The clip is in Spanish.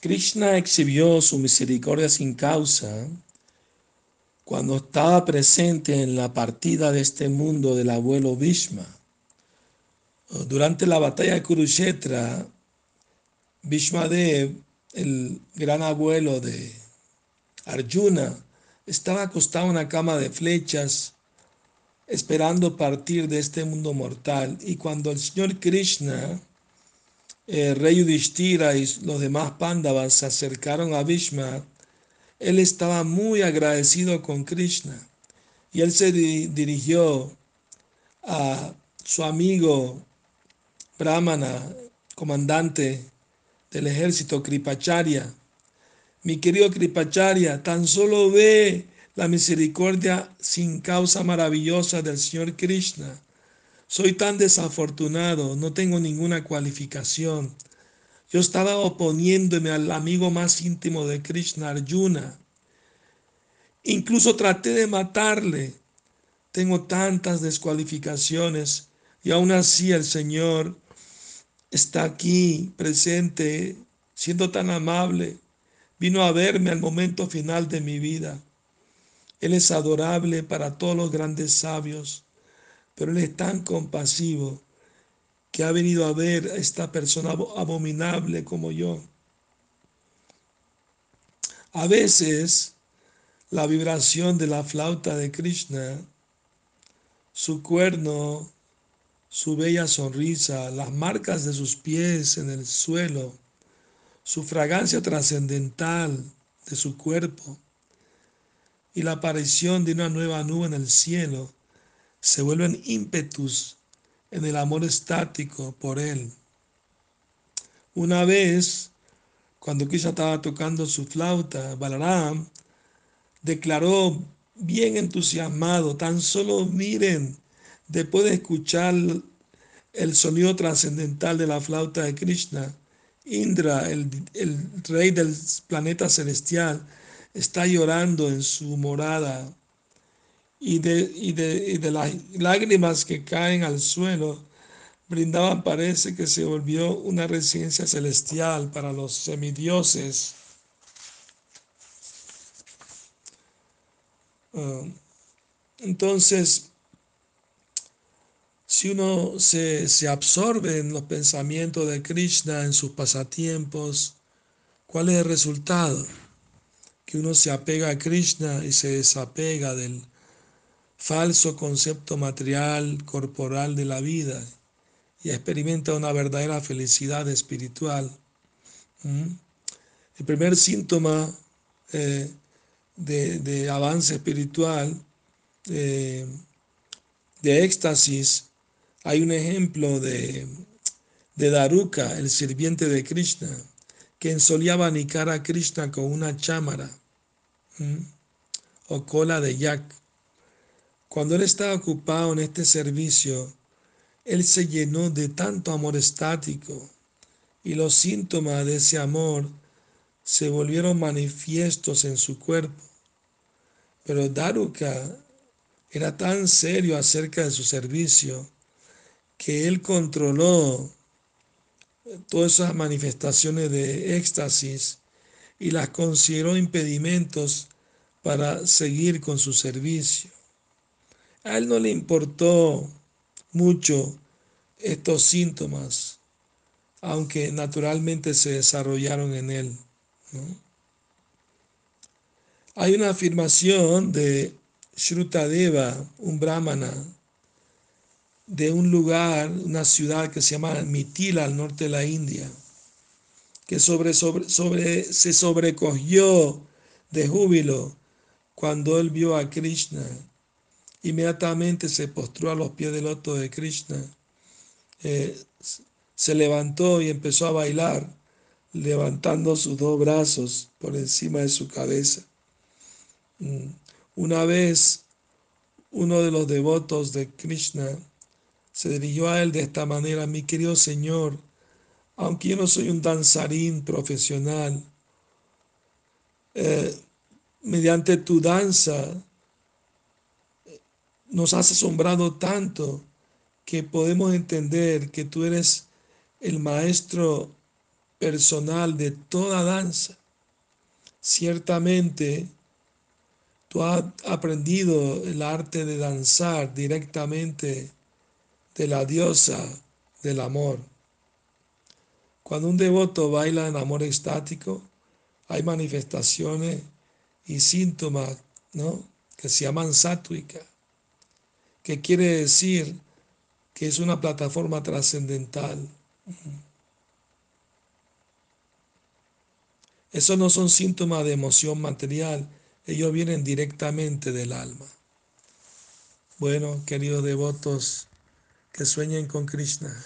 Krishna exhibió su misericordia sin causa cuando estaba presente en la partida de este mundo del abuelo Bhishma. Durante la batalla de Kurukshetra, Bhishmadev, el gran abuelo de Arjuna, estaba acostado en una cama de flechas esperando partir de este mundo mortal. Y cuando el señor Krishna, el rey Yudhishthira y los demás pándavas se acercaron a Bhishma, él estaba muy agradecido con Krishna. Y él se dirigió a su amigo Brahmana, comandante del ejército Kripacharya. Mi querido Kripacharya, tan solo ve la misericordia sin causa maravillosa del Señor Krishna. Soy tan desafortunado, no tengo ninguna cualificación. Yo estaba oponiéndome al amigo más íntimo de Krishna, Arjuna. Incluso traté de matarle. Tengo tantas descualificaciones y aún así el Señor está aquí presente, siendo tan amable. Vino a verme al momento final de mi vida. Él es adorable para todos los grandes sabios, pero Él es tan compasivo que ha venido a ver a esta persona abominable como yo. A veces la vibración de la flauta de Krishna, su cuerno, su bella sonrisa, las marcas de sus pies en el suelo, su fragancia trascendental de su cuerpo y la aparición de una nueva nube en el cielo se vuelven ímpetus en el amor estático por Él. Una vez, cuando Krishna estaba tocando su flauta, Balaram declaró bien entusiasmado, tan solo miren, después de escuchar el sonido trascendental de la flauta de Krishna, Indra, el, el rey del planeta celestial, está llorando en su morada y de, de, las lágrimas que caen al suelo, brindaban parece que se volvió una residencia celestial para los semidioses. Ah, entonces, si uno se, se, absorbe en los pensamientos de Krishna, en sus pasatiempos, ¿cuál es el resultado? Que uno se apega a Krishna y se desapega del, falso concepto material, corporal de la vida y experimenta una verdadera felicidad espiritual. El primer síntoma eh, de, avance espiritual, eh, de éxtasis, hay un ejemplo de, de Daruka, el sirviente de Krishna, quien solía abanicar a Krishna con una chámara o cola de yak cuando él estaba ocupado en este servicio, él se llenó de tanto amor estático y los síntomas de ese amor se volvieron manifiestos en su cuerpo. Pero Daruka era tan serio acerca de su servicio que él controló todas esas manifestaciones de éxtasis y las consideró impedimentos para seguir con su servicio. A él no le importó mucho estos síntomas, aunque naturalmente se desarrollaron en él. Hay una afirmación de Shrutadeva, un brahmana, de un lugar, una ciudad que se llama Mitila, al norte de la India, que sobre, sobre, sobre, se sobrecogió de júbilo cuando él vio a Krishna Inmediatamente se postró a los pies del loto de Krishna, eh, se levantó y empezó a bailar, levantando sus dos brazos por encima de su cabeza. Mm. Una vez uno de los devotos de Krishna se dirigió a él de esta manera, mi querido Señor, aunque yo no soy un danzarín profesional, eh, mediante tu danza nos has asombrado tanto que podemos entender que tú eres el maestro personal de toda danza. Ciertamente, tú has aprendido el arte de danzar directamente de la diosa del amor. Cuando un devoto baila en amor estático, hay manifestaciones y síntomas ¿no? que se llaman sátuica, que quiere decir que es una plataforma trascendental. Esos no son síntomas de emoción material, ellos vienen directamente del alma. Bueno, queridos devotos, que sueñen con Krishna.